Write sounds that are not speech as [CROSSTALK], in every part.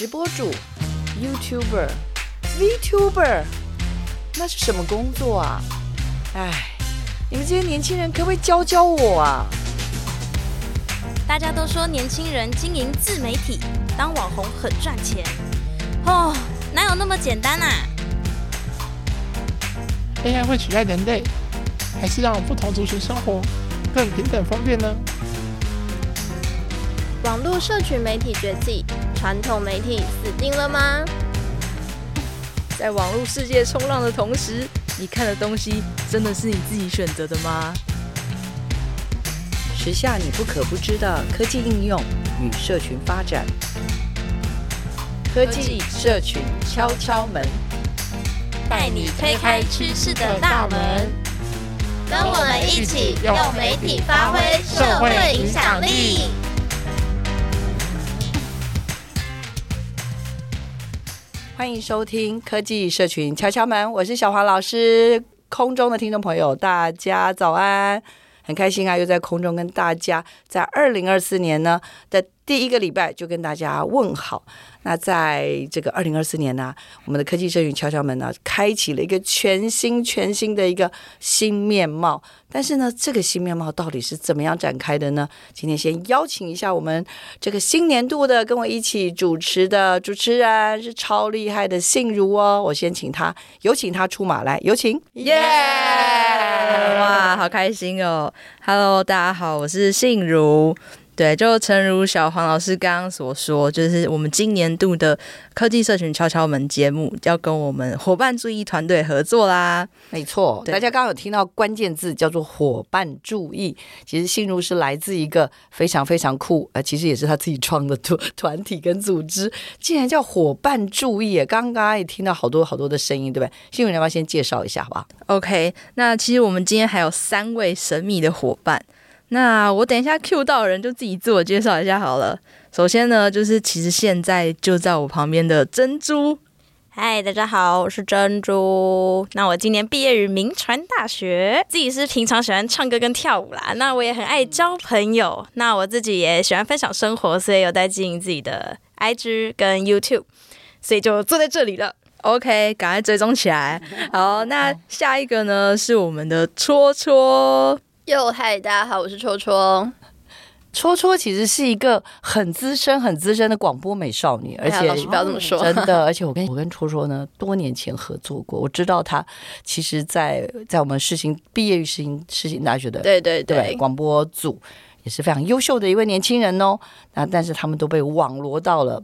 直播主、YouTuber、VTuber，那是什么工作啊？哎，你们这些年轻人可不可以教教我啊？大家都说年轻人经营自媒体、当网红很赚钱，哦，哪有那么简单啊？AI 会取代人类，还是让不同族群生活更平等方便呢？网络社群媒体崛起，传统媒体死定了吗？在网络世界冲浪的同时，你看的东西真的是你自己选择的吗？时下你不可不知的科技应用与社群发展，科技社群敲敲门，带你推开趋势的大门，跟我们一起用媒体发挥社会影响力。欢迎收听科技社群敲敲门，我是小黄老师。空中的听众朋友，大家早安。很开心啊，又在空中跟大家在二零二四年呢在第一个礼拜就跟大家问好。那在这个二零二四年呢、我们的科技社群敲敲门呢，开启了一个全新、全新的一个新面貌。但是呢，这个新面貌到底是怎么样展开的呢？今天先邀请一下我们这个新年度的跟我一起主持的主持人是超厉害的信如哦，我先请他，有请他出马来，有请，耶、哇，好开心哦！Hello，大家好，我是信如。对，就诚如小黄老师刚刚所说，就是我们今年度的科技社群敲敲门节目要跟我们伙伴注意团队合作啦。没错，大家刚刚有听到关键字叫做伙伴注意。其实信如是来自一个非常非常酷，呃，其实也是他自己创的团 [LAUGHS] 团体跟组织，竟然叫伙伴注意。刚刚也听到好多好多的声音，对不对？信如你要不要先介绍一下，好不好？OK，那其实我们今天还有三位神秘的伙伴。那我等一下 Q 到人就自己自我介绍一下好了。首先呢，就是其实现在就在我旁边的珍珠。嗨，大家好，我是珍珠。那我今年毕业于铭传大学，自己是平常喜欢唱歌跟跳舞啦。那我也很爱交朋友。那我自己也喜欢分享生活，所以有在经营自己的 IG 跟 YouTube，所以就坐在这里了。OK，赶快追踪起来。好，那 [LAUGHS] 下一个呢是我们的戳戳。哟嗨，大家好，我是戳戳。戳戳其实是一个很资深、很资深的广播美少女，而且老师不要这么说，真的。而且我跟我跟戳戳呢，多年前合作过，我知道他其实在，在在我们世新毕业于世新世新大学的，对对对，对广播组也是非常优秀的一位年轻人哦。那但是他们都被网罗到了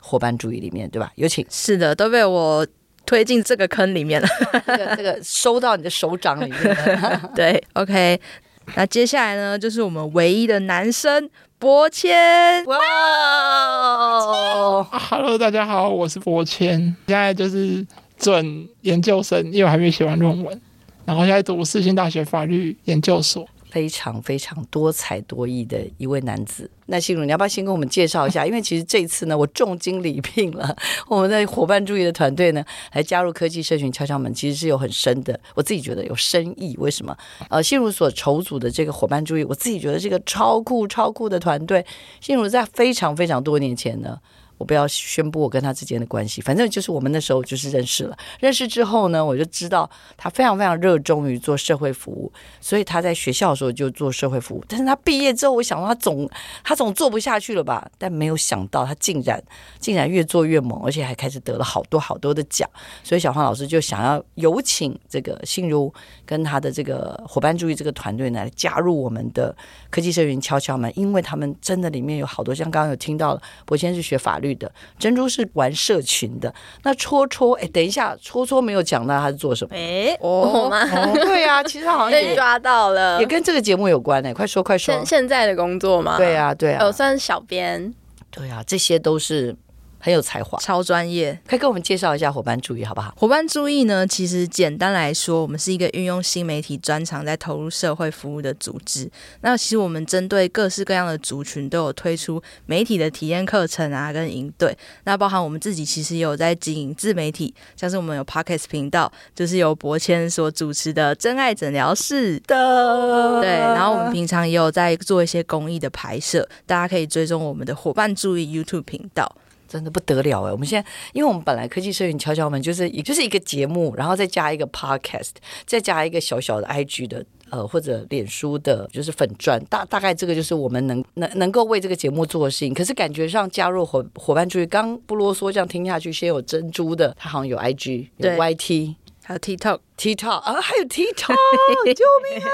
伙伴主义里面，对吧？有请。是的，都被我。推进这个坑里面了，[LAUGHS] 这个这个收到你的手掌里面了。[LAUGHS] 对，OK，那接下来呢，就是我们唯一的男生博谦。哇哦，Hello，大家好，我是博谦，现在就是准研究生，因为我还没写完论文，然后现在读世新大学法律研究所。非常非常多才多艺的一位男子。那信如，你要不要先跟我们介绍一下？[LAUGHS] 因为其实这次呢，我重金礼聘了 [LAUGHS] 我们的伙伴注意的团队呢，来加入科技社群敲敲门，其实是有很深的，我自己觉得有深意。为什么？呃，信如所筹组的这个伙伴注意，我自己觉得是一个超酷超酷的团队。信如在非常非常多年前呢。我不要宣布我跟他之间的关系，反正就是我们那时候就是认识了。认识之后呢，我就知道他非常非常热衷于做社会服务，所以他在学校的时候就做社会服务。但是他毕业之后，我想说他总他总做不下去了吧？但没有想到他竟然竟然越做越猛，而且还开始得了好多好多的奖。所以小黄老师就想要有请这个信如跟他的这个伙伴注意这个团队呢，来加入我们的科技社群敲敲门，因为他们真的里面有好多，像刚刚有听到了，博谦是学法律的珍珠是玩社群的，那戳戳哎，等一下，戳戳没有讲到他是做什么？哎，哦，哦对啊，[LAUGHS] 其实他好像被抓到了，也跟这个节目有关哎，快说快说，现现在的工作吗？对啊，对啊，我算是小编，对啊，这些都是。很有才华，超专业，可以跟我们介绍一下伙伴注意好不好？伙伴注意呢，其实简单来说，我们是一个运用新媒体专长在投入社会服务的组织。那其实我们针对各式各样的族群都有推出媒体的体验课程啊，跟营队。那包含我们自己其实也有在经营自媒体，像是我们有 Podcast 频道，就是由博谦所主持的真爱诊疗室的。对，然后我们平常也有在做一些公益的拍摄，大家可以追踪我们的伙伴注意 YouTube 频道。真的不得了哎！我们现在，因为我们本来科技社群敲敲门就是一就是一个节目，然后再加一个 podcast，再加一个小小的 IG 的呃或者脸书的，就是粉钻，大大概这个就是我们能能能够为这个节目做的事情。可是感觉上加入伙伙伴注意，刚不啰嗦这样听下去，先有珍珠的，他好像有 IG 有 YT。还有 TikTok、TikTok 啊，还有 TikTok，救命啊！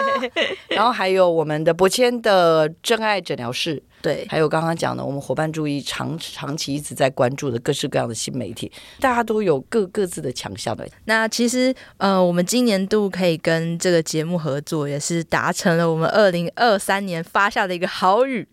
[LAUGHS] 然后还有我们的博谦的真爱诊疗室。对，还有刚刚讲的，我们伙伴注意长长期一直在关注的各式各样的新媒体，大家都有各各自的强项的。那其实，呃，我们今年度可以跟这个节目合作，也是达成了我们二零二三年发下的一个好语。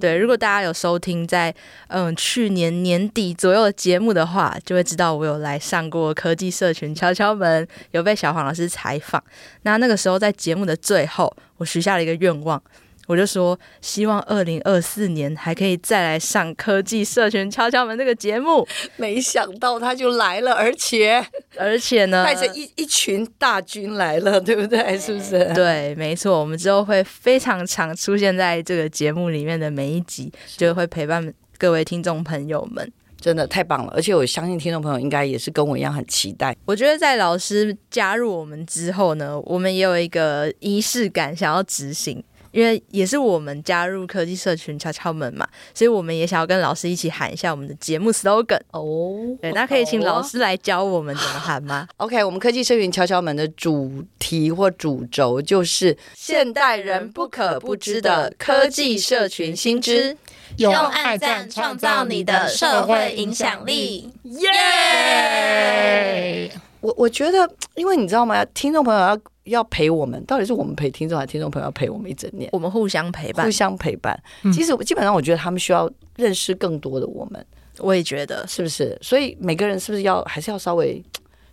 对，如果大家有收听在嗯、呃、去年年底左右的节目的话，就会知道我有来上过科技社群敲敲门，有被小黄老师采访。那那个时候在节目的最后，我许下了一个愿望。我就说，希望二零二四年还可以再来上科技社群敲敲门这个节目。没想到他就来了，而且而且呢，带着一一群大军来了，对不对？是不是？对，没错。我们之后会非常常出现在这个节目里面的每一集，就会陪伴各位听众朋友们。真的太棒了！而且我相信听众朋友应该也是跟我一样很期待。我觉得在老师加入我们之后呢，我们也有一个仪式感想要执行。因为也是我们加入科技社群敲敲门嘛，所以我们也想要跟老师一起喊一下我们的节目 slogan 哦。对，那可以请老师来教我们怎么喊吗？[LAUGHS] OK，我们科技社群敲敲门的主题或主轴就是现代人不可不知的科技社群新知，用爱赞创造你的社会影响力。耶、我我觉得，因为你知道吗？听众朋友要。要陪我们，到底是我们陪听众，还是听众朋友要陪我们一整年？我们互相陪伴，互相陪伴。其实基本上，我觉得他们需要认识更多的我们。我也觉得，是不是？所以每个人是不是要还是要稍微？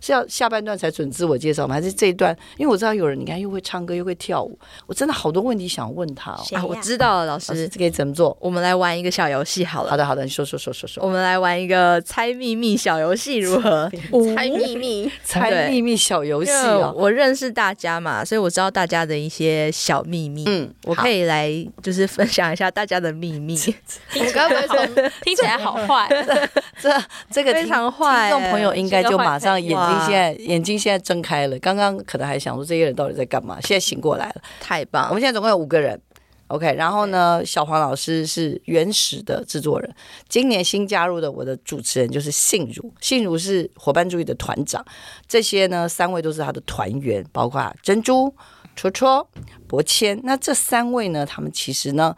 是要下半段才准自我介绍吗？还是这一段？因为我知道有人，你看又会唱歌又会跳舞，我真的好多问题想问他哦。啊，我知道了，老师，这可以怎么做？我们来玩一个小游戏好了。好的，好的，你说说说说说。我们来玩一个猜秘密小游戏如何？[LAUGHS] 猜秘密，猜秘密小游戏哦。我认识大家嘛，所以我知道大家的一些小秘密。嗯，我可以来就是分享一下大家的秘密。[LAUGHS] 我刚刚说听起来好坏，[LAUGHS] 这这个非常坏。听众朋友应该就马上眼睛现在眼睛。现在睁开了，刚刚可能还想说这些人到底在干嘛，[LAUGHS] 现在醒过来了，太棒！我们现在总共有五个人，OK。然后呢，小黄老师是原始的制作人，今年新加入的我的主持人就是信如，信如是伙伴主义的团长，这些呢三位都是他的团员，包括珍珠、戳戳、博谦。那这三位呢，他们其实呢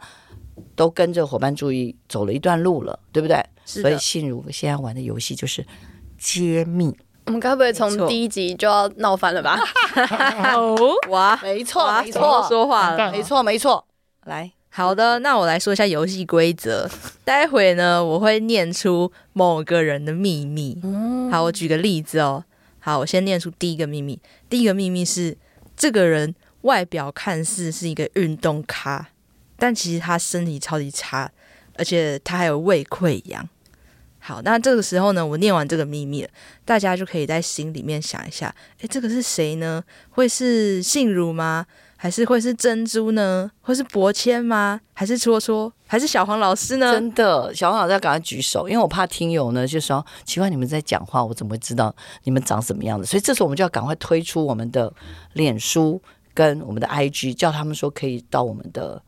都跟着伙伴注意走了一段路了，对不对？所以信如现在玩的游戏就是揭秘。我们该不会从第一集就要闹翻了吧？[LAUGHS] 哦哇，没错，没错，说话了，没错，没错。来，好的，那我来说一下游戏规则。待会呢，我会念出某个人的秘密。好，我举个例子哦。好，我先念出第一个秘密。第一个秘密是，这个人外表看似是一个运动咖，但其实他身体超级差，而且他还有胃溃疡。好，那这个时候呢，我念完这个秘密了，大家就可以在心里面想一下，诶，这个是谁呢？会是信如吗？还是会是珍珠呢？会是博谦吗？还是戳戳？还是小黄老师呢？真的，小黄老师要赶快举手，因为我怕听友呢就说奇怪，你们在讲话，我怎么会知道你们长什么样子？所以这时候我们就要赶快推出我们的脸书跟我们的 IG，叫他们说可以到我们的。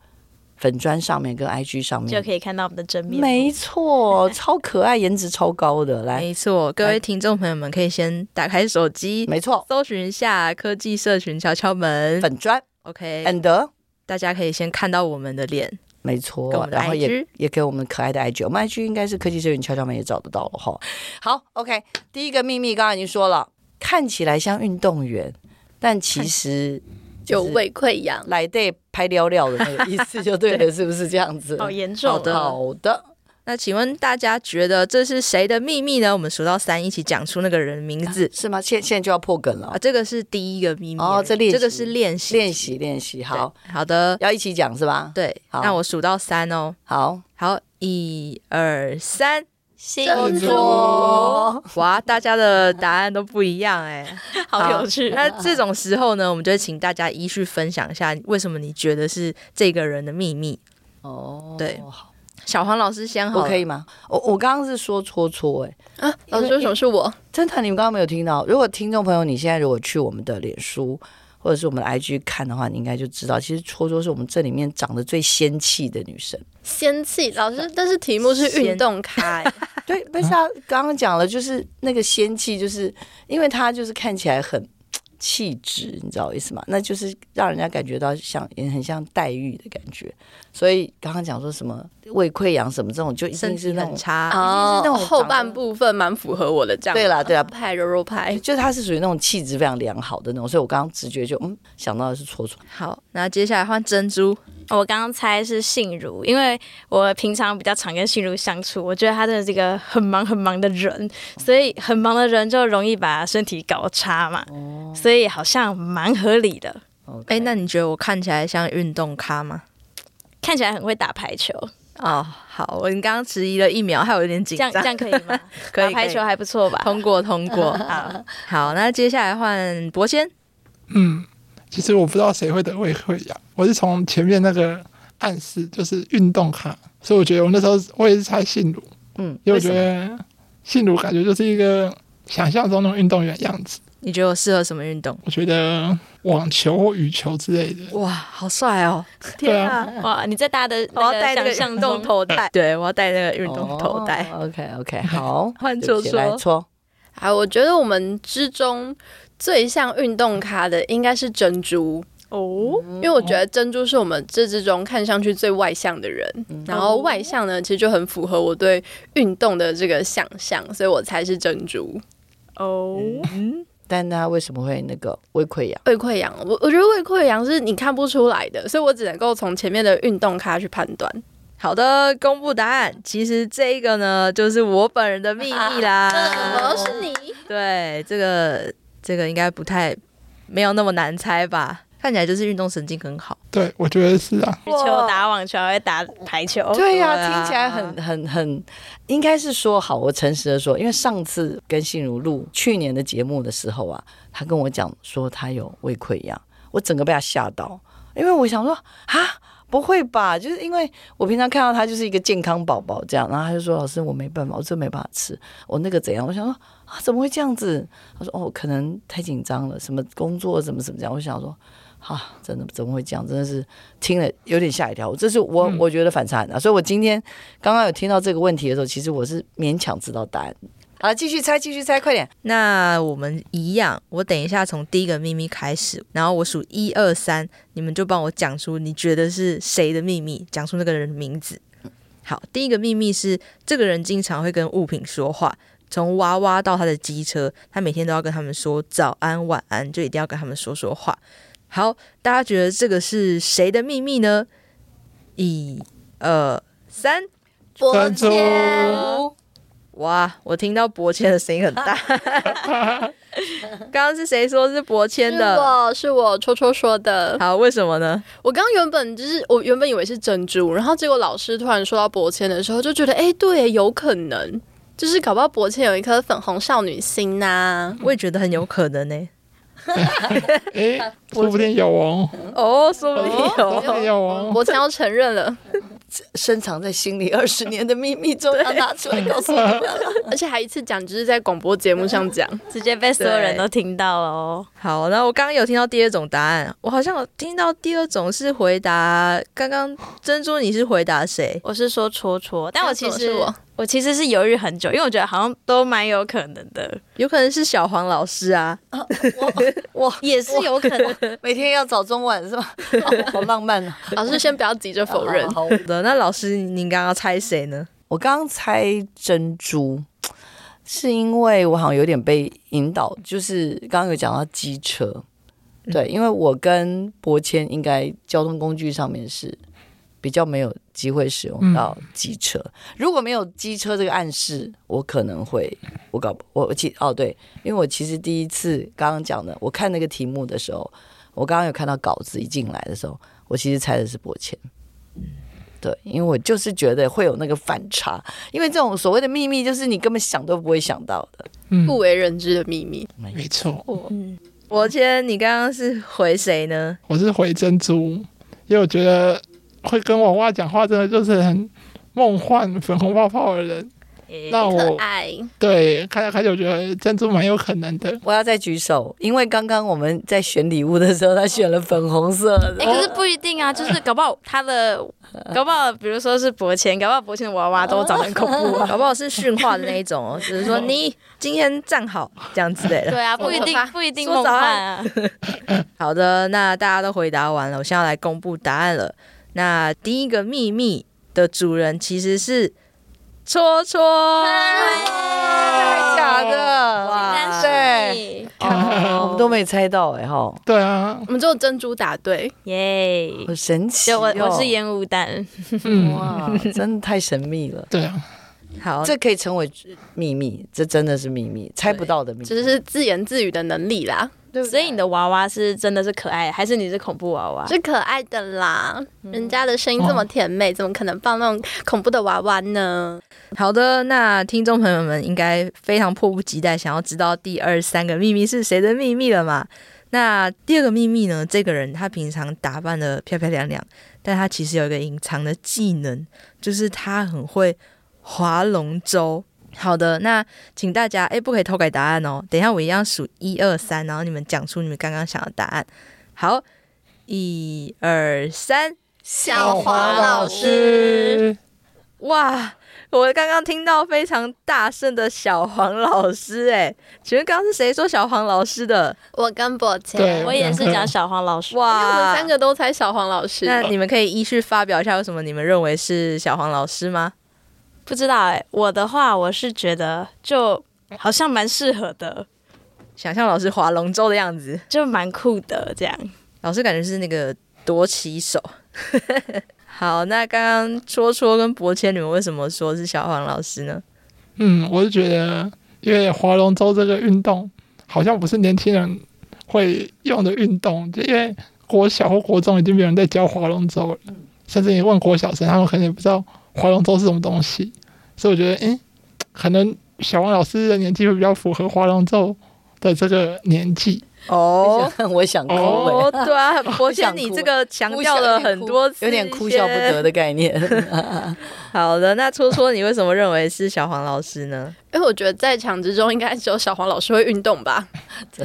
粉砖上面跟 IG 上面。就可以看到我们的真面目，没错，[LAUGHS] 超可爱，颜值超高的。来，没错，各位听众朋友们可以先打开手机，没错，搜寻一下科技社群敲敲门。粉砖，OK，and 大家可以先看到我们的脸，没错，然后也也给我们可爱的 IG，我们 IG 应该是科技社群敲敲门也找得到了哈。好，OK，第一个秘密刚刚已经说了，看起来像运动员，但其实。就胃溃疡，来对拍尿尿的那个 [LAUGHS] 意思就对了，是不是这样子？好严重。好的，好的。那请问大家觉得这是谁的秘密呢？我们数到三，一起讲出那个人的名字，啊、是吗？现现在就要破梗了啊！这个是第一个秘密哦，这练，这个是练习，练习，练习。好好的，要一起讲是吧？对，好，那我数到三哦。好好，一二三。信如，哇，大家的答案都不一样哎，[LAUGHS] 好有趣。那这种时候呢，我们就请大家依序分享一下，为什么你觉得是这个人的秘密？哦，对，小黄老师先好，我可以吗？我我刚刚是说戳戳，哎，啊，老师为什么是我？真的，你们刚刚没有听到？如果听众朋友，你现在如果去我们的脸书或者是我们的 IG 看的话，你应该就知道，其实戳戳是我们这里面长得最仙气的女生。仙气老师，但是题目是运动咖，[LAUGHS] 对，不是啊，刚刚讲了，就是那个仙气，就是因为她就是看起来很。气质，你知道我意思吗？那就是让人家感觉到像，也很像黛玉的感觉。所以刚刚讲说什么胃溃疡什么这种，就一定是那种差哦，那种后半部分蛮符合我的这样。对啦，对啦，派柔柔派，就他是属于那种气质非常良好的那种。所以我刚刚直觉就嗯想到的是戳戳。好，那接下来换珍珠。我刚刚猜是信如，因为我平常比较常跟信如相处，我觉得他真的是一个很忙很忙的人，所以很忙的人就容易把身体搞差嘛，哦、所以好像蛮合理的。哎那你觉得我看起来像运动咖吗？看起来很会打排球哦。好，我你刚刚迟疑了一秒，还有点紧张，这样这样可以吗？[LAUGHS] 可以，打排球还不错吧？通过通过。[LAUGHS] 好，好，那接下来换博先。嗯。其实我不知道谁会得胃溃疡，我是从前面那个暗示，就是运动卡，所以我觉得我那时候我也是猜信鲁，嗯，因为我觉得信鲁感觉就是一个想象中那种运动员样子。你觉得我适合什么运动？我觉得网球或羽球之类的。哇，好帅哦！[LAUGHS] 天啊，哇，你在搭的我要戴那个运动头带，[LAUGHS] 对，我要戴那个运动头带。哦、OK OK，好，[LAUGHS] 换戳戳。好，我觉得我们之中。最像运动咖的应该是珍珠哦，因为我觉得珍珠是我们这之中看上去最外向的人，嗯、然后外向呢，其实就很符合我对运动的这个想象，所以我猜是珍珠哦。嗯、但他为什么会那个胃溃疡？胃溃疡，我我觉得胃溃疡是你看不出来的，所以我只能够从前面的运动咖去判断。好的，公布答案。其实这一个呢，就是我本人的秘密啦。[LAUGHS] 怎么是你？对，这个。这个应该不太没有那么难猜吧？看起来就是运动神经很好。对，我觉得是啊。羽球打网球还会打排球。对呀、啊，对啊、听起来很很很，应该是说好。我诚实的说，因为上次跟信如录去年的节目的时候啊，他跟我讲说他有胃溃疡，我整个被他吓到，因为我想说啊，不会吧？就是因为我平常看到他就是一个健康宝宝这样，然后他就说老师，我没办法，我真没办法吃，我那个怎样？我想说。啊，怎么会这样子？他说：“哦，可能太紧张了，什么工作怎么怎么样。”我想说，啊，真的怎么会这样？真的是听了有点吓一跳。这是我、嗯、我觉得反差很大，所以我今天刚刚有听到这个问题的时候，其实我是勉强知道答案。好了，继续猜，继续猜，快点。那我们一样，我等一下从第一个秘密开始，然后我数一二三，你们就帮我讲出你觉得是谁的秘密，讲出那个人的名字。好，第一个秘密是这个人经常会跟物品说话。从娃娃到他的机车，他每天都要跟他们说早安、晚安，就一定要跟他们说说话。好，大家觉得这个是谁的秘密呢？一、二、三，伯谦。哇，我听到伯谦的声音很大。[LAUGHS] 刚刚是谁说是伯谦的？是我，是我戳戳说的。好，为什么呢？我刚刚原本就是我原本以为是珍珠，然后结果老师突然说到伯谦的时候，就觉得哎，对，有可能。就是搞不好伯谦有一颗粉红少女心呐、啊，我也觉得很有可能呢、欸。哎，说不定有哦。哦，说不定有，说不定有哦。博谦要承认了。深藏在心里二十年的秘密，终于要拿出来告诉你，而且还一次讲，就是在广播节目上讲，直接被所有人都听到了哦。好，那我刚刚有听到第二种答案，我好像有听到第二种是回答刚刚珍珠，你是回答谁？我是说戳戳，但我其实我我其实是犹豫很久，因为我觉得好像都蛮有可能的，有可能是小黄老师啊，啊我，[LAUGHS] 我也是有可能，[LAUGHS] 每天要早中晚是吧？[LAUGHS] 好浪漫啊！老师先不要急着否认，好的。那老师，您刚刚猜谁呢？我刚刚猜珍珠，是因为我好像有点被引导，就是刚刚有讲到机车，对，因为我跟博谦应该交通工具上面是比较没有机会使用到机车。嗯、如果没有机车这个暗示，我可能会我搞我其哦对，因为我其实第一次刚刚讲的，我看那个题目的时候，我刚刚有看到稿子一进来的时候，我其实猜的是博谦。对，因为我就是觉得会有那个反差，因为这种所谓的秘密，就是你根本想都不会想到的，嗯、不为人知的秘密。没错。嗯，博谦，你刚刚是回谁呢？我是回珍珠，因为我觉得会跟娃娃讲话，真的就是很梦幻粉红泡泡的人。那我爱对看来开始，我觉得珍珠蛮有可能的。我要再举手，因为刚刚我们在选礼物的时候，他选了粉红色的。哎、欸，可是不一定啊，就是搞不好他的，[LAUGHS] 搞不好比如说是博谦，搞不好博谦的娃娃都长得很恐怖，[LAUGHS] 搞不好是驯化的那一种哦，只是说你今天站好这样之类的。对啊，不一定，不一定梦幻啊。[LAUGHS] 好的，那大家都回答完了，我现在要来公布答案了。那第一个秘密的主人其实是。戳戳，真的假的？哇，对，我们都没猜到哎哈。对啊，我们只有珍珠答对，耶，好神奇。我我是烟雾弹，哇，真的太神秘了。对啊，好，这可以成为秘密，这真的是秘密，猜不到的秘密，这是自言自语的能力啦。所以你的娃娃是真的是可爱，还是你是恐怖娃娃？是可爱的啦，人家的声音这么甜美，怎么可能放那种恐怖的娃娃呢？好的，那听众朋友们应该非常迫不及待想要知道第二三个秘密是谁的秘密了嘛？那第二个秘密呢？这个人他平常打扮的漂漂亮亮，但他其实有一个隐藏的技能，就是他很会划龙舟。好的，那请大家哎，不可以偷改答案哦。等一下我一样数一二三，然后你们讲出你们刚刚想的答案。好，一二三，小黄老师。哇，我刚刚听到非常大声的小黄老师，哎，请问刚刚是谁说小黄老师的？我跟博谦，我也是讲小黄老师。哇，我们三个都猜小黄老师。那你们可以依序发表一下，为什么你们认为是小黄老师吗？不知道哎、欸，我的话我是觉得就好像蛮适合的，想象老师划龙舟的样子，就蛮酷的这样。老师感觉是那个夺旗手。[LAUGHS] 好，那刚刚戳戳跟博谦，你们为什么说是小黄老师呢？嗯，我是觉得，因为划龙舟这个运动好像不是年轻人会用的运动，就因为国小或国中已经没有人在教划龙舟了，甚至你问国小生，他们可能也不知道。划龙舟是什么东西？所以我觉得，哎，可能小黄老师的年纪会比较符合划龙舟的这个年纪。哦，我想哭。哦，对啊，我想，你这个强调了很多次，有点哭笑不得的概念。好的，那戳戳，你为什么认为是小黄老师呢？因为我觉得在场之中应该只有小黄老师会运动吧，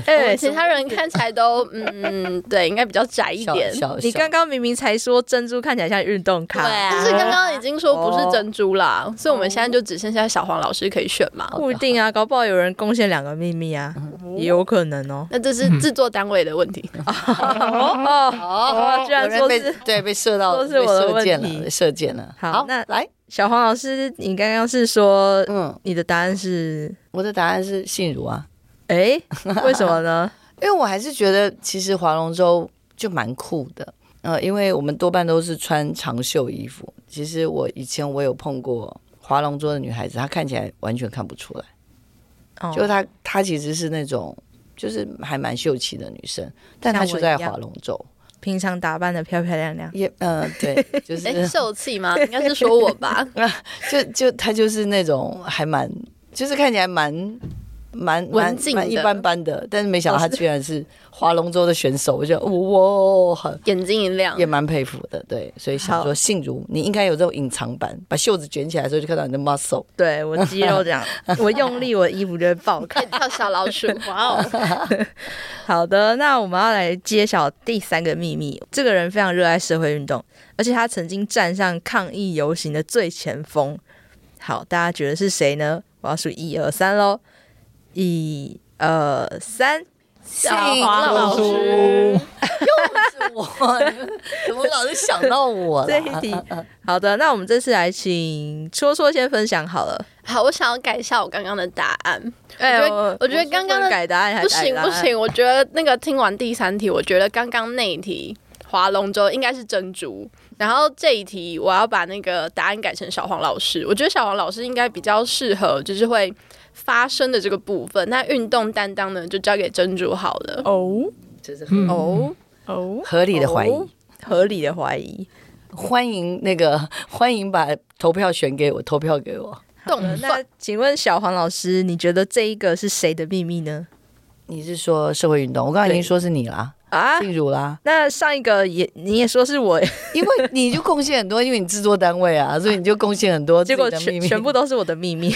哎，其他人看起来都 [LAUGHS] 嗯，对，应该比较窄一点。你刚刚明明才说珍珠看起来像运动卡，对啊，但是刚刚已经说不是珍珠啦，哦、所以我们现在就只剩下小黄老师可以选嘛。不一定啊，搞不好有人贡献两个秘密啊，也有可能哦。那这是制作单位的问题。[LAUGHS] [LAUGHS] 哦，居然说是对被射到，都是我的问题，射箭了。好，那来。小黄老师，你刚刚是说，嗯，你的答案是？我的答案是信如啊。哎，[LAUGHS] 为什么呢？因为我还是觉得，其实划龙舟就蛮酷的。呃，因为我们多半都是穿长袖衣服。其实我以前我有碰过划龙舟的女孩子，她看起来完全看不出来。哦，就她，她其实是那种就是还蛮秀气的女生，但她就在划龙舟。平常打扮的漂漂亮亮，也嗯、呃，对，[LAUGHS] 就是、欸、秀气吗？[LAUGHS] 应该是说我吧，就就她就是那种还蛮，就是看起来蛮蛮文静、蛮一般般的，但是没想到他居然是划龙舟的选手，我觉得哇，很眼睛一亮，也蛮佩服的。对，所以想说，信如你应该有这种隐藏版，把袖子卷起来的时候就看到你的 muscle，对我肌肉这样，[LAUGHS] 我用力，我的衣服就会爆开，[LAUGHS] 跳小老鼠，哇哦！[LAUGHS] 好的，那我们要来揭晓第三个秘密。这个人非常热爱社会运动，而且他曾经站上抗议游行的最前锋。好，大家觉得是谁呢？我要数一二三喽。一、二、三，小黄老师，又是我，怎么老是想到我这一题？[LAUGHS] 好的，那我们这次来请戳戳先分享好了。好，我想要改一下我刚刚的答案。哎、欸，我我觉得刚刚的改答案还不行不行，我觉得那个听完第三题，我觉得刚刚那一题划龙舟应该是珍珠，然后这一题我要把那个答案改成小黄老师。我觉得小黄老师应该比较适合，就是会。发声的这个部分，那运动担当呢，就交给珍珠好了。哦，这是哦哦合理的怀疑，合理的怀疑。欢迎那个 [LAUGHS] 欢迎把投票选给我，投票给我。懂了。那请问小黄老师，你觉得这一个是谁的秘密呢？你是说社会运动？我刚才已经说是你了。啊，信如啦。那上一个也你也说是我，[LAUGHS] 因为你就贡献很多，因为你制作单位啊，[LAUGHS] 所以你就贡献很多，结果全全部都是我的秘密。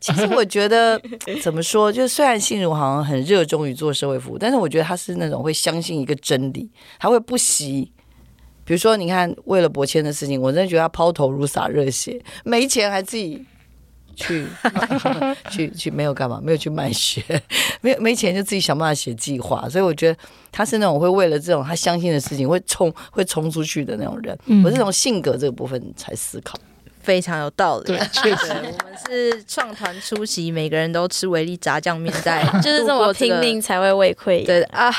其实我觉得 [LAUGHS] 怎么说，就虽然信如好像很热衷于做社会服务，但是我觉得他是那种会相信一个真理，他会不惜。比如说，你看，为了博谦的事情，我真的觉得他抛头颅洒热血，没钱还自己去去去，[LAUGHS] 没有干嘛，没有去卖血，[LAUGHS] 没有没钱就自己想办法写计划。所以我觉得他是那种会为了这种他相信的事情会冲会冲出去的那种人。嗯、我是从性格这个部分才思考。非常有道理。对，确实，我们是创团出席，每个人都吃维力炸酱面，在 [LAUGHS] 就是这么拼命才会胃溃疡。对啊，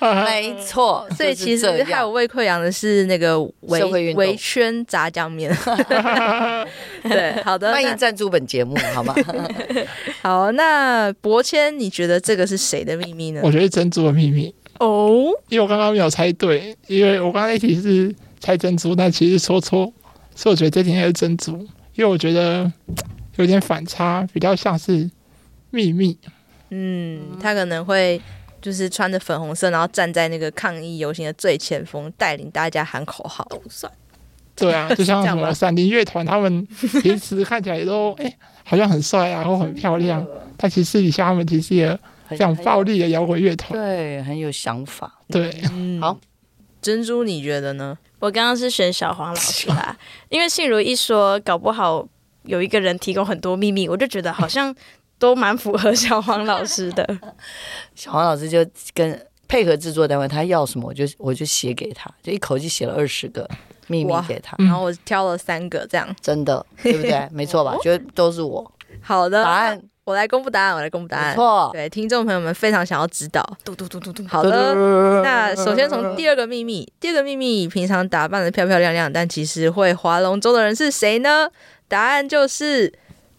[LAUGHS] 没错。所以其实害我胃溃疡的是那个维维圈炸酱面。[LAUGHS] 对，好的，欢迎赞助本节目，好吗？好，那博谦，你觉得这个是谁的秘密呢？我觉得珍珠的秘密哦，因为我刚刚没有猜对，因为我刚刚一题是猜珍珠，但其实说错。所以我觉得这题应该是珍珠，因为我觉得有点反差，比较像是秘密。嗯，他可能会就是穿着粉红色，然后站在那个抗议游行的最前锋，带领大家喊口号。都算。[LAUGHS] 对啊，就像什么闪灵乐团，他们平时看起来都哎、欸，好像很帅啊，或很漂亮，但其实私底下他们其实也非常暴力的摇滚乐团。对，很有想法。对，嗯、好，珍珠，你觉得呢？我刚刚是选小黄老师啦，因为信如一说，搞不好有一个人提供很多秘密，我就觉得好像都蛮符合小黄老师的。[LAUGHS] 小黄老师就跟配合制作单位，他要什么我就我就写给他，就一口气写了二十个秘密给他，然后我挑了三个，这样真的对不对？[LAUGHS] 没错吧？觉得都是我。好的，答案。我来公布答案，我来公布答案。错，对，听众朋友们非常想要知道。嘟嘟嘟嘟嘟。好的，那首先从第二个秘密，第二个秘密，平常打扮的漂漂亮亮，但其实会划龙舟的人是谁呢？答案就是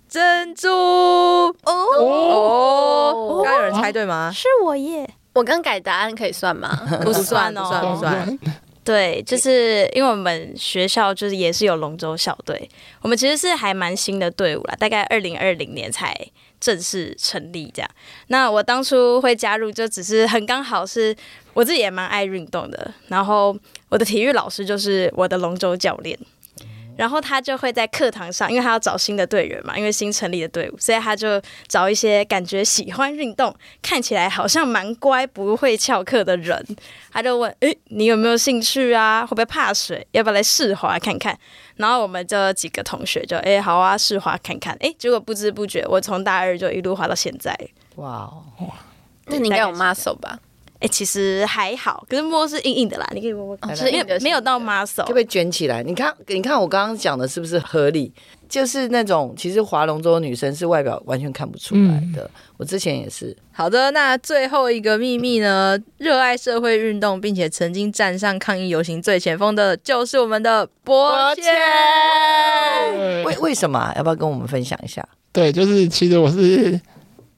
珍珠。哦哦，刚刚有人猜对吗？是我耶！我刚改答案可以算吗？不算哦，不算。[LAUGHS] 对，就是因为我们学校就是也是有龙舟小队，我们其实是还蛮新的队伍啦，大概二零二零年才正式成立这样。那我当初会加入，就只是很刚好是我自己也蛮爱运动的，然后我的体育老师就是我的龙舟教练。然后他就会在课堂上，因为他要找新的队员嘛，因为新成立的队伍，所以他就找一些感觉喜欢运动、看起来好像蛮乖、不会翘课的人。他就问：“诶，你有没有兴趣啊？会不会怕水？要不要来试滑看看？”然后我们就几个同学就：“诶，好啊，试滑看看。”诶，结果不知不觉，我从大二就一路滑到现在。哇哦！那你应该有 muscle 吧？哎、欸，其实还好，可是摸是硬硬的啦，你可以摸摸看，哦、是没有没有到 muscle，就被卷起来。你看，你看我刚刚讲的是不是合理？就是那种其实划龙舟的女生是外表完全看不出来的。嗯、我之前也是。好的，那最后一个秘密呢？热爱社会运动，并且曾经站上抗议游行最前锋的，就是我们的博谦。为为什么？要不要跟我们分享一下？对，就是其实我是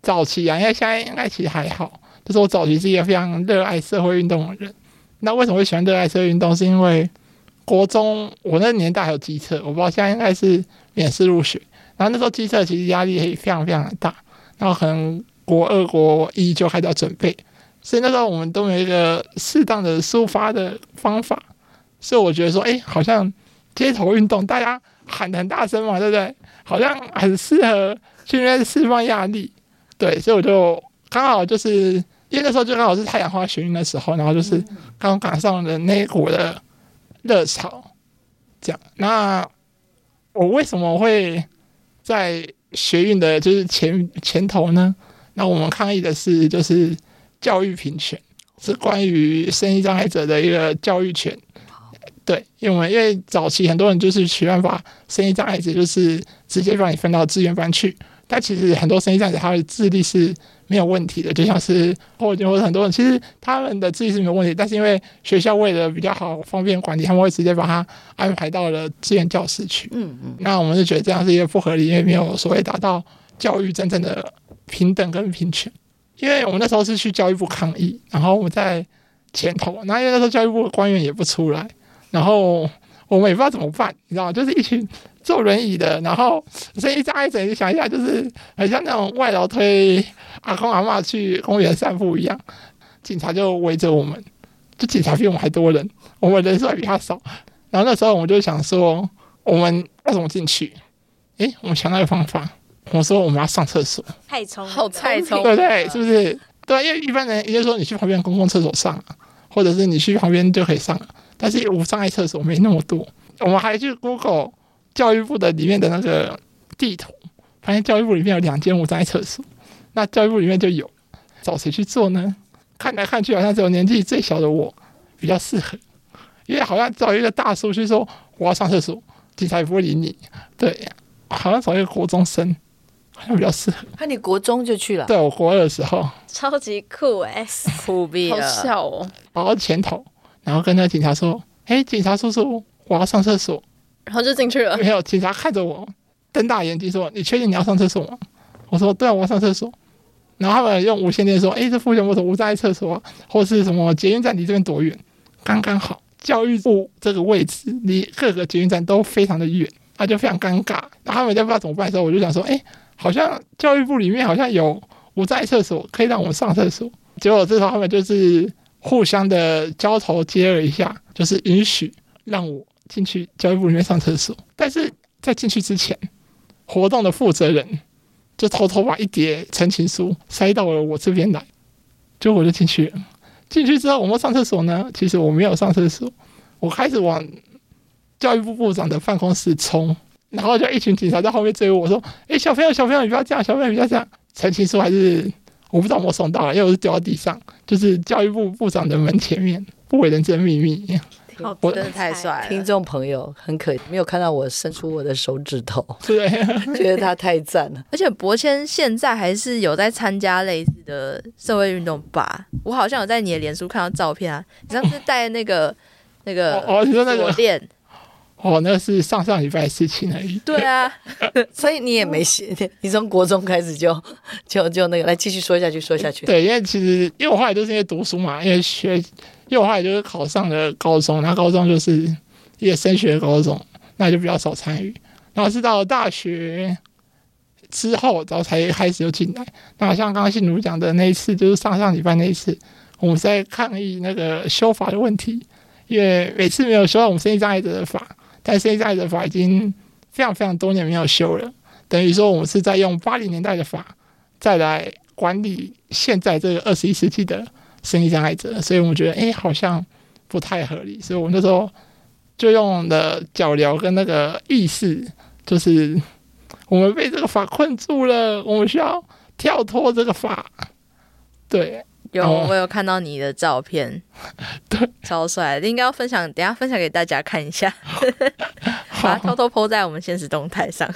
早期啊，因为现在应该其实还好。就是我早期是一个非常热爱社会运动的人。那为什么会喜欢热爱社会运动？是因为国中我那个年代还有机测，我不知道现在应该是免试入学。然后那时候机测其实压力也非常非常的大，然后可能国二、国一就开始要准备，所以那时候我们都没有一个适当的抒发的方法。所以我觉得说，哎，好像街头运动大家喊得很大声嘛，对不对？好像很适合去那边释放压力。对，所以我就刚好就是。因为那时候就刚好是太阳花学运的时候，然后就是刚赶上了那一股的热潮，这样。那我为什么会在学运的就是前前头呢？那我们抗议的是就是教育平权，是关于身心障碍者的一个教育权。对，因为我们因为早期很多人就是取办法，身心障碍者就是直接把你分到志愿班去，但其实很多身心障碍者他的智力是。没有问题的，就像是或者或者很多人，其实他们的智力是没有问题，但是因为学校为了比较好方便管理，他们会直接把他安排到了志愿教室去。嗯嗯，那我们就觉得这样是一个不合理，因为没有所谓达到教育真正的平等跟平权。因为我们那时候是去教育部抗议，然后我们在前头，那因为那时候教育部的官员也不出来，然后我们也不知道怎么办，你知道吗？就是一群坐轮椅的，然后所以一张一整，你想一下，就是很像那种外劳推。阿公阿嬷去公园散步一样，警察就围着我们，就警察比我们还多人，我们人数还比他少。然后那时候我们就想说，我们要怎么进去？诶，我们想到一个方法，我说我们要上厕所。太聪明，好太聪明，对对，是不是？对，因为一般人也就是说，你去旁边公共厕所上，或者是你去旁边就可以上，但是无障碍厕所没那么多。我们还去 Google 教育部的里面的那个地图，发现教育部里面有两间无障碍厕所，那教育部里面就有，找谁去做呢？看来看去，好像只有年纪最小的我比较适合，因为好像找一个大叔去说我要上厕所，警察也不会理你。对，好像找一个国中生，好像比较适合。那你国中就去了？对，我国二的时候，超级酷哎，酷毙好笑哦！跑到前头，然后跟那个警察说：“嘿，警察叔叔，我要上厕所。”然后就进去了。没有，警察看着我，瞪大眼睛说：“你确定你要上厕所吗？”我说：“对啊，我要上厕所。”然后他们用无线电说：“哎，这附近有什么无障碍厕所，或是什么捷运站离这边多远？刚刚好，教育部这个位置离各个捷运站都非常的远，那就非常尴尬。然后他们就不知道怎么办的时候，我就想说：哎，好像教育部里面好像有无障碍厕所，可以让我们上厕所。结果这时候他们就是互相的交头接耳一下，就是允许让我进去教育部里面上厕所。但是在进去之前，活动的负责人。”就偷偷把一叠陈情书塞到了我这边来，就我就进去了。进去之后，我们上厕所呢，其实我没有上厕所，我开始往教育部部长的办公室冲，然后就一群警察在后面追我，说：“哎，小朋友，小朋友，你不要这样，小朋友，你不要这样。”陈情书还是我不知道我送到了，因为我是掉到地上，就是教育部部长的门前面，不为人知的秘密。我真的太帅了！听众朋友很可没有看到我伸出我的手指头，对，[LAUGHS] [LAUGHS] 觉得他太赞了。而且博谦现在还是有在参加类似的社会运动吧？我好像有在你的脸书看到照片啊，你上次带那个、哦、那个哦，你说那个链哦，那是上上礼拜的事情而已。对啊，[LAUGHS] 所以你也没写，你从国中开始就就就那个来继续说下去，说下去。对，因为其实因为我后来就是因为读书嘛，因为学。因为我后来就是考上了高中，然后高中就是也升学高中，那就比较少参与。然后是到了大学之后，然后才开始又进来。那像刚刚信如讲的那一次，就是上上礼拜那一次，我们在抗议那个修法的问题，因为每次没有修到我们身心障碍者的法，但现在的法已经非常非常多年没有修了，等于说我们是在用八零年代的法再来管理现在这个二十一世纪的。身心障碍者，所以我们觉得，哎，好像不太合理，所以我们那时候就用了脚镣跟那个意识，就是我们被这个法困住了，我们需要跳脱这个法。对，有我有看到你的照片，[LAUGHS] 对，超帅，应该要分享，等下分享给大家看一下，[LAUGHS] 把它偷偷 po 在我们现实动态上。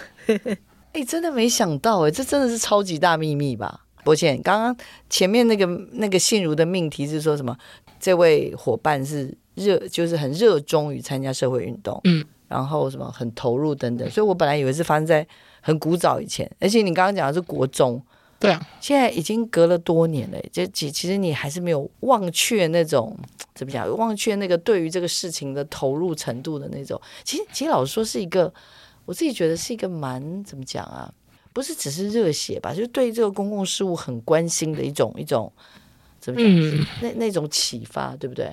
[LAUGHS] 哎，真的没想到，哎，这真的是超级大秘密吧？抱歉，刚刚前面那个那个信如的命题是说什么？这位伙伴是热，就是很热衷于参加社会运动，嗯，然后什么很投入等等。所以我本来以为是发生在很古早以前，而且你刚刚讲的是国中，对啊，现在已经隔了多年了，就其其实你还是没有忘却那种怎么讲，忘却那个对于这个事情的投入程度的那种。其实其实老实说是一个，我自己觉得是一个蛮怎么讲啊？不是只是热血吧，就是对这个公共事务很关心的一种一种怎么讲？嗯、那那种启发，对不对？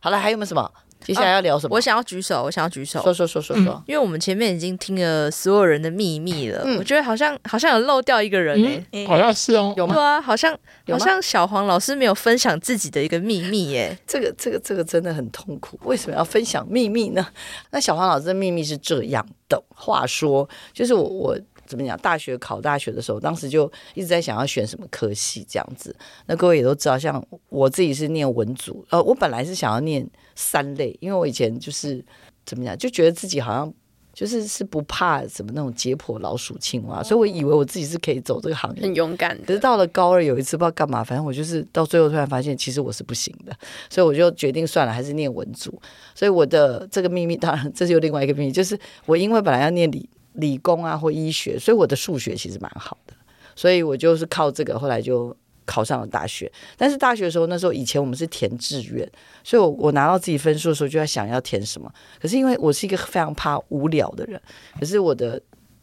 好了，还有没有什么？接下来要聊什么？啊、我想要举手，我想要举手，说说说说说、嗯。因为我们前面已经听了所有人的秘密了，嗯、我觉得好像好像有漏掉一个人哎、嗯，好像是哦，有吗？对啊，好像好像小黄老师没有分享自己的一个秘密耶。这个这个这个真的很痛苦。为什么要分享秘密呢？那小黄老师的秘密是这样的。话说，就是我我。怎么讲？大学考大学的时候，当时就一直在想要选什么科系这样子。那各位也都知道，像我自己是念文组，呃，我本来是想要念三类，因为我以前就是怎么讲，就觉得自己好像就是是不怕什么那种解剖老鼠、青蛙，所以我以为我自己是可以走这个行业，很勇敢。可是到了高二有一次不知道干嘛，反正我就是到最后突然发现，其实我是不行的，所以我就决定算了，还是念文组。所以我的这个秘密，当然这是有另外一个秘密，就是我因为本来要念理。理工啊，或医学，所以我的数学其实蛮好的，所以我就是靠这个，后来就考上了大学。但是大学的时候，那时候以前我们是填志愿，所以我我拿到自己分数的时候，就在想要填什么。可是因为我是一个非常怕无聊的人，可是我的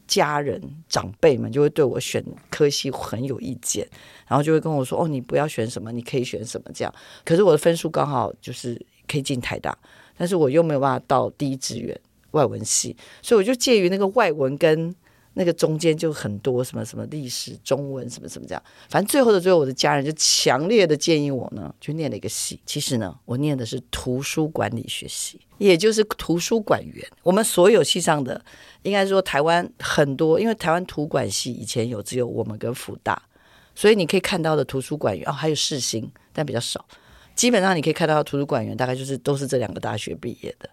家人长辈们就会对我选科系很有意见，然后就会跟我说：“哦，你不要选什么，你可以选什么。”这样，可是我的分数刚好就是可以进台大，但是我又没有办法到第一志愿外文系，所以我就介于那个外文跟。那个中间就很多什么什么历史、中文什么什么这样，反正最后的最后，我的家人就强烈的建议我呢，就念了一个系。其实呢，我念的是图书管理学系，也就是图书馆员。我们所有系上的，应该说台湾很多，因为台湾图管系以前有只有我们跟福大，所以你可以看到的图书馆员哦，还有世新，但比较少。基本上你可以看到图书馆员，大概就是都是这两个大学毕业的。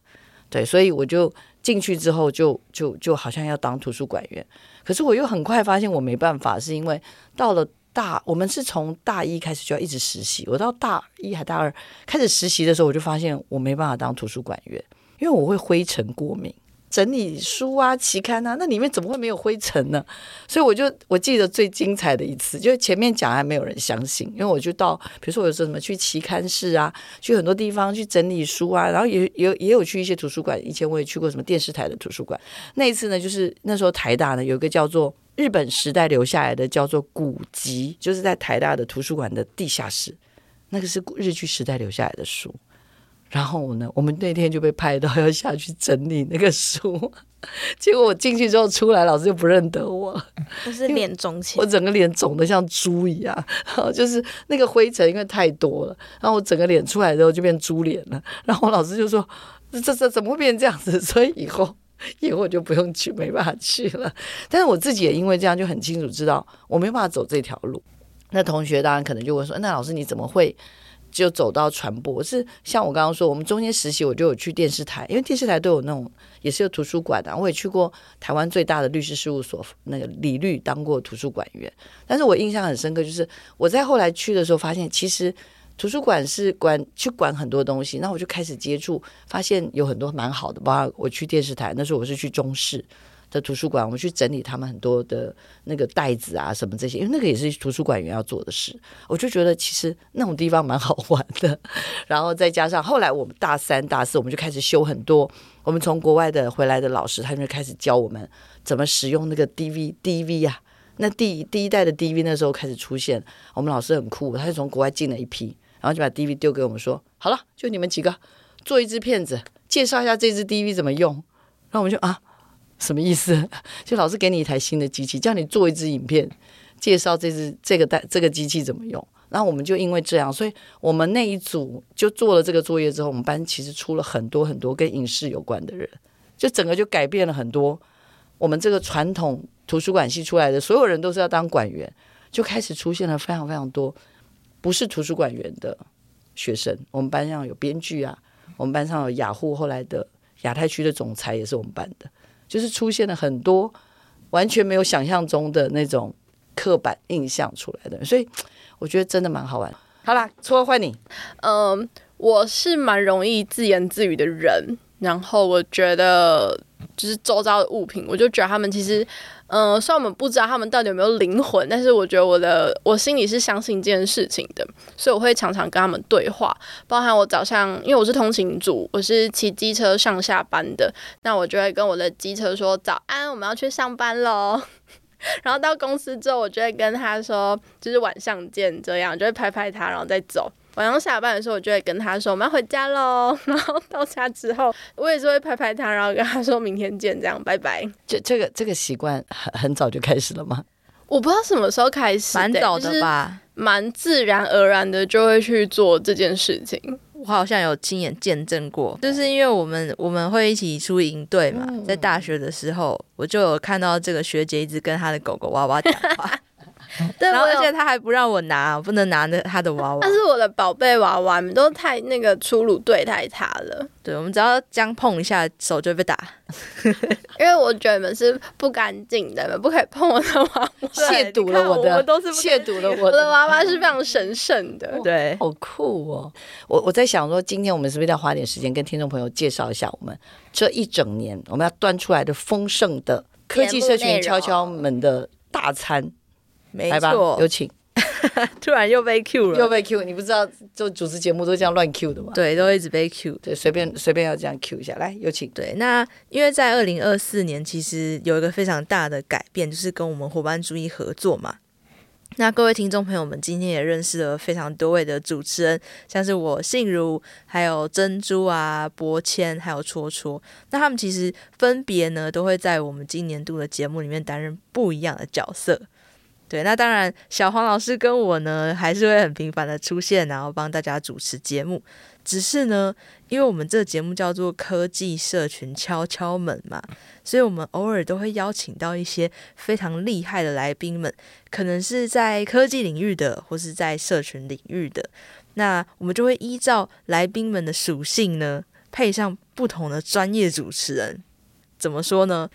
对，所以我就。进去之后就就就好像要当图书馆员，可是我又很快发现我没办法，是因为到了大，我们是从大一开始就要一直实习，我到大一还大二开始实习的时候，我就发现我没办法当图书馆员，因为我会灰尘过敏。整理书啊、期刊啊，那里面怎么会没有灰尘呢？所以我就我记得最精彩的一次，就是前面讲还没有人相信，因为我就到，比如说我有时候什么去期刊室啊，去很多地方去整理书啊，然后也也也有去一些图书馆。以前我也去过什么电视台的图书馆。那一次呢，就是那时候台大呢有一个叫做日本时代留下来的叫做古籍，就是在台大的图书馆的地下室，那个是日据时代留下来的书。然后呢，我们那天就被派到要下去整理那个书，[LAUGHS] 结果我进去之后出来，老师就不认得我，就是脸肿起来，我整个脸肿的像猪一样，然 [LAUGHS] 后就是那个灰尘因为太多了，然后我整个脸出来之后就变猪脸了，然后我老师就说：“这这怎么会变成这样子？” [LAUGHS] 所以以后以后我就不用去，没办法去了。但是我自己也因为这样就很清楚知道我没办法走这条路。那同学当然可能就会说：“那老师你怎么会？”就走到传播，是像我刚刚说，我们中间实习，我就有去电视台，因为电视台都有那种，也是有图书馆的、我也去过台湾最大的律师事务所，那个李律当过图书馆员。但是我印象很深刻，就是我在后来去的时候，发现其实图书馆是管去管很多东西。那我就开始接触，发现有很多蛮好的。包括我去电视台，那时候我是去中视。的图书馆，我们去整理他们很多的那个袋子啊，什么这些，因为那个也是图书馆员要做的事。我就觉得其实那种地方蛮好玩的。[LAUGHS] 然后再加上后来我们大三、大四，我们就开始修很多。我们从国外的回来的老师，他们就开始教我们怎么使用那个 DV、DV 啊。那第第一代的 DV 那时候开始出现，我们老师很酷，他就从国外进了一批，然后就把 DV 丢给我们说：“好了，就你们几个做一支片子，介绍一下这支 DV 怎么用。”然后我们就啊。什么意思？[LAUGHS] 就老师给你一台新的机器，叫你做一支影片，介绍这支这个带这个机器怎么用。然后我们就因为这样，所以我们那一组就做了这个作业之后，我们班其实出了很多很多跟影视有关的人，就整个就改变了很多。我们这个传统图书馆系出来的所有人都是要当馆员，就开始出现了非常非常多不是图书馆员的学生。我们班上有编剧啊，我们班上有雅虎后来的亚太区的总裁也是我们班的。就是出现了很多完全没有想象中的那种刻板印象出来的，所以我觉得真的蛮好玩。好啦，错坏你。嗯，我是蛮容易自言自语的人，然后我觉得就是周遭的物品，我就觉得他们其实。嗯，虽然我们不知道他们到底有没有灵魂，但是我觉得我的我心里是相信这件事情的，所以我会常常跟他们对话。包含我早上，因为我是通勤族，我是骑机车上下班的，那我就会跟我的机车说早安，我们要去上班喽。[LAUGHS] 然后到公司之后，我就会跟他说，就是晚上见，这样就会拍拍他，然后再走。晚上下班的时候，我就会跟他说我们要回家喽。[LAUGHS] 然后到家之后，我也是会拍拍他，然后跟他说明天见，这样拜拜。这这个这个习惯很很早就开始了吗？我不知道什么时候开始，蛮早的吧，蛮自然而然的就会去做这件事情。我好像有亲眼见证过，就是因为我们我们会一起出营队嘛，在大学的时候，我就有看到这个学姐一直跟她的狗狗娃娃讲话。对，然后而且他还不让我拿，我不能拿那他的娃娃。但是我的宝贝娃娃，你们都太那个粗鲁对待他了。对，我们只要这样碰一下，手就会被打。[LAUGHS] 因为我觉得你们是不干净的，你们不可以碰我的娃娃，[LAUGHS] 亵渎了我的，我，我都是亵渎了我的。我的娃娃是非常神圣的。[LAUGHS] 对，好酷哦！我我在想说，今天我们是不是要花点时间跟听众朋友介绍一下我们这一整年我们要端出来的丰盛的科技社群敲敲门的大餐？没错，有请。[LAUGHS] 突然又被 Q 了，又被 Q，你不知道做主持节目都这样乱 Q 的吗？对，都一直被 Q，对，随便随便要这样 Q 一下，来有请。对，那因为在二零二四年，其实有一个非常大的改变，就是跟我们伙伴主义合作嘛。那各位听众朋友们，今天也认识了非常多位的主持人，像是我信如，还有珍珠啊、博谦，还有戳戳。那他们其实分别呢，都会在我们今年度的节目里面担任不一样的角色。对，那当然，小黄老师跟我呢，还是会很频繁的出现，然后帮大家主持节目。只是呢，因为我们这个节目叫做科技社群敲敲门嘛，所以我们偶尔都会邀请到一些非常厉害的来宾们，可能是在科技领域的，或是在社群领域的。那我们就会依照来宾们的属性呢，配上不同的专业主持人。怎么说呢？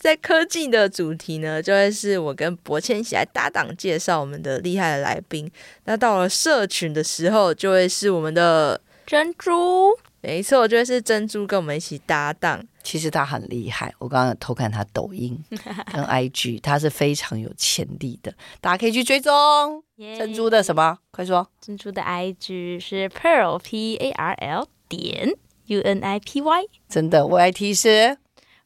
在科技的主题呢，就会是我跟博谦一起来搭档介绍我们的厉害的来宾。那到了社群的时候，就会是我们的。珍珠，没错，就会是珍珠跟我们一起搭档。其实他很厉害，我刚刚偷看他抖音 [LAUGHS] 跟 IG，他是非常有潜力的，大家可以去追踪。Yeah. 珍珠的什么？快说！珍珠的 IG 是 Pearl P A R L 点 U N I P Y。真的，YT 是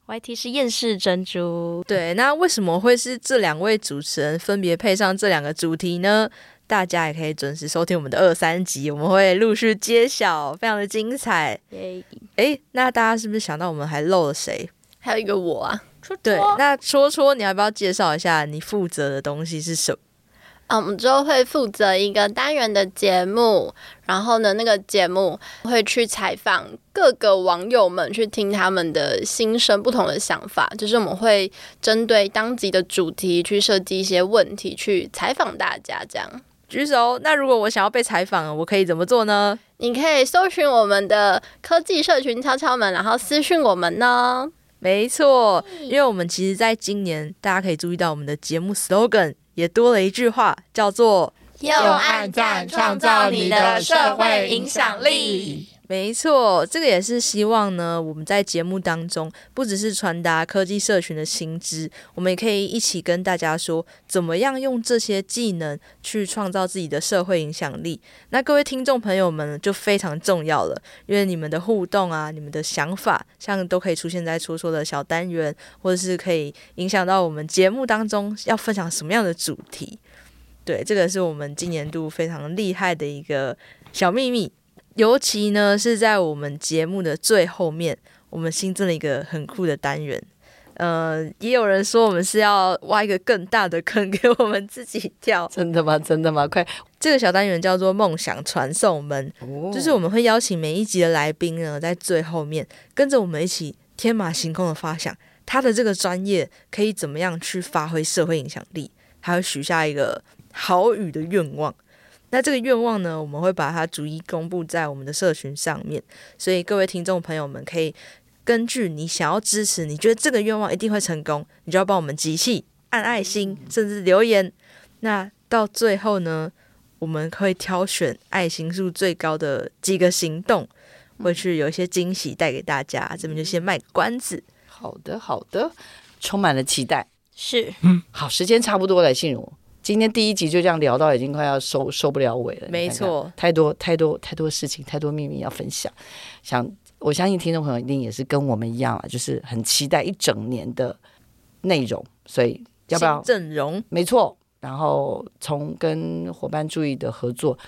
YT 是厌世珍珠。对，那为什么会是这两位主持人分别配上这两个主题呢？大家也可以准时收听我们的二三集，我们会陆续揭晓，非常的精彩。哎那大家是不是想到我们还漏了谁？还有一个我啊，戳戳。对，那戳戳，你要不要介绍一下你负责的东西是什么？啊，我们之后会负责一个单元的节目，然后呢，那个节目会去采访各个网友们，去听他们的心声、不同的想法。就是我们会针对当集的主题去设计一些问题，去采访大家，这样。举手。那如果我想要被采访，我可以怎么做呢？你可以搜寻我们的科技社群敲敲门，然后私讯我们呢。没错，因为我们其实在今年，大家可以注意到我们的节目 slogan 也多了一句话，叫做“用爱赞创造你的社会影响力”。没错，这个也是希望呢。我们在节目当中，不只是传达科技社群的新知，我们也可以一起跟大家说，怎么样用这些技能去创造自己的社会影响力。那各位听众朋友们就非常重要了，因为你们的互动啊，你们的想法，像都可以出现在戳戳的小单元，或者是可以影响到我们节目当中要分享什么样的主题。对，这个是我们今年度非常厉害的一个小秘密。尤其呢，是在我们节目的最后面，我们新增了一个很酷的单元。呃，也有人说我们是要挖一个更大的坑给我们自己跳。[LAUGHS] 真的吗？真的吗？快！这个小单元叫做“梦想传送门”，哦、就是我们会邀请每一集的来宾呢，在最后面跟着我们一起天马行空的发想，他的这个专业可以怎么样去发挥社会影响力，还会许下一个好语的愿望。那这个愿望呢，我们会把它逐一公布在我们的社群上面，所以各位听众朋友们可以根据你想要支持，你觉得这个愿望一定会成功，你就要帮我们集气、按爱心，甚至留言。那到最后呢，我们会挑选爱心数最高的几个行动，会去有一些惊喜带给大家。这边就先卖个关子。好的，好的，充满了期待。是，嗯，好，时间差不多了，信如。今天第一集就这样聊到，已经快要收收不了尾了。没错，太多太多太多事情，太多秘密要分享。想我相信听众朋友一定也是跟我们一样啊，就是很期待一整年的内容。所以要不要阵容？没错。然后从跟伙伴注意的合作，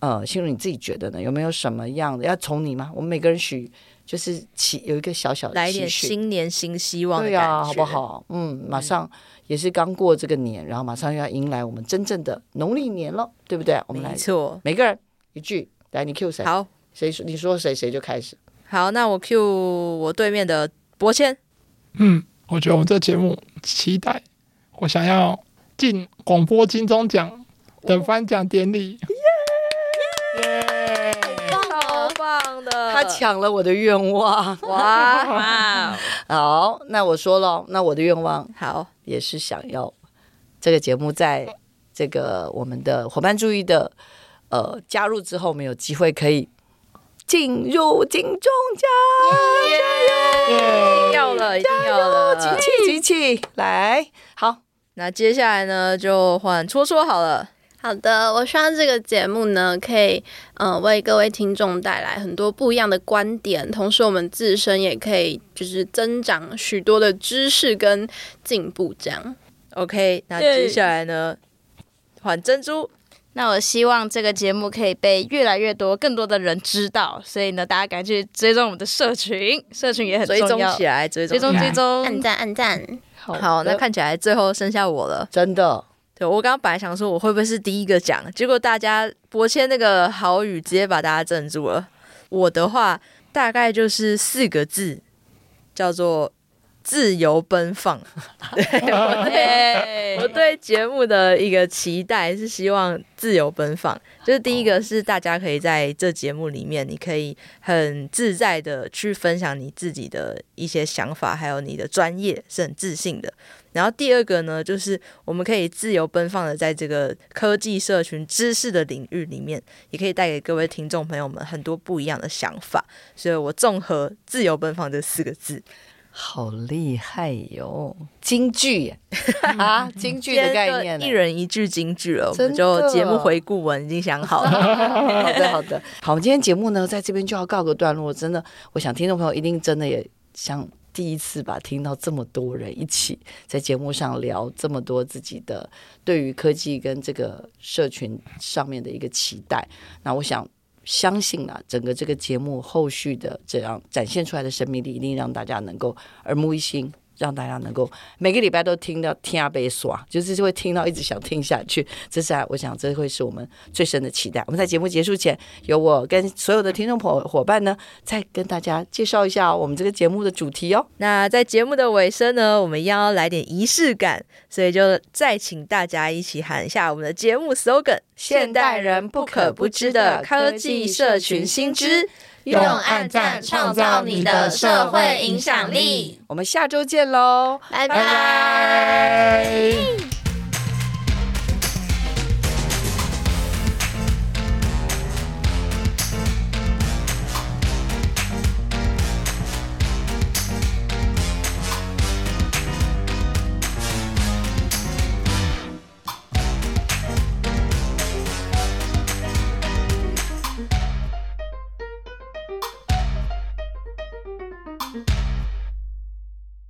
呃，心如你自己觉得呢？有没有什么样的要从你吗？我们每个人许就是起有一个小小的来一点新年新希望的对啊，好不好？嗯，马上。嗯也是刚过这个年，然后马上又要迎来我们真正的农历年了，对不对？我们来，没错，每个人一句，来，你 Q 谁？好，谁说？你说谁，谁就开始。好，那我 Q 我对面的博谦。嗯，我觉得我们这节目期待，我想要进广播金钟奖的颁奖典礼。他抢了我的愿望，哇 [LAUGHS] 哇！[LAUGHS] 好，那我说了，那我的愿望好也是想要这个节目在这个我们的伙伴注意的呃加入之后，我们有机会可以进入金钟奖，加油！要了，一定要了，集气集气！来，好，那接下来呢就换戳戳好了。好的，我希望这个节目呢，可以嗯、呃、为各位听众带来很多不一样的观点，同时我们自身也可以就是增长许多的知识跟进步。这样，OK，那接下来呢，换珍珠。那我希望这个节目可以被越来越多、更多的人知道，所以呢，大家赶紧去追踪我们的社群，社群也很重要，追踪起来，追踪追踪追踪，按赞按赞。好，好，那看起来最后剩下我了，真的。对，我刚刚本来想说我会不会是第一个讲，结果大家博谦那个好语直接把大家镇住了。我的话大概就是四个字，叫做。自由奔放，对，我 [LAUGHS] 对我对节目的一个期待是希望自由奔放。就是第一个是大家可以在这节目里面，你可以很自在的去分享你自己的一些想法，还有你的专业是很自信的。然后第二个呢，就是我们可以自由奔放的在这个科技社群知识的领域里面，也可以带给各位听众朋友们很多不一样的想法。所以我综合“自由奔放”这四个字。好厉害哟！京剧啊，京剧的概念，一人一句京剧了。我们就节目回顾文已经想好了。[LAUGHS] 好的，好的。好，我们今天节目呢，在这边就要告个段落。真的，我想听众朋友一定真的也像第一次吧，听到这么多人一起在节目上聊这么多自己的对于科技跟这个社群上面的一个期待。那我想。相信啊，整个这个节目后续的这样展现出来的生命力，一定让大家能够耳目一新。让大家能够每个礼拜都听到听阿贝耍，就是会听到一直想听下去。这是啊，我想这会是我们最深的期待。我们在节目结束前，由我跟所有的听众朋友伙伴呢，再跟大家介绍一下我们这个节目的主题哦。那在节目的尾声呢，我们要来点仪式感，所以就再请大家一起喊一下我们的节目 slogan：现代人不可不知的科技社群新知。用暗赞创造你的社会影响力。我们下周见喽，拜拜。嗯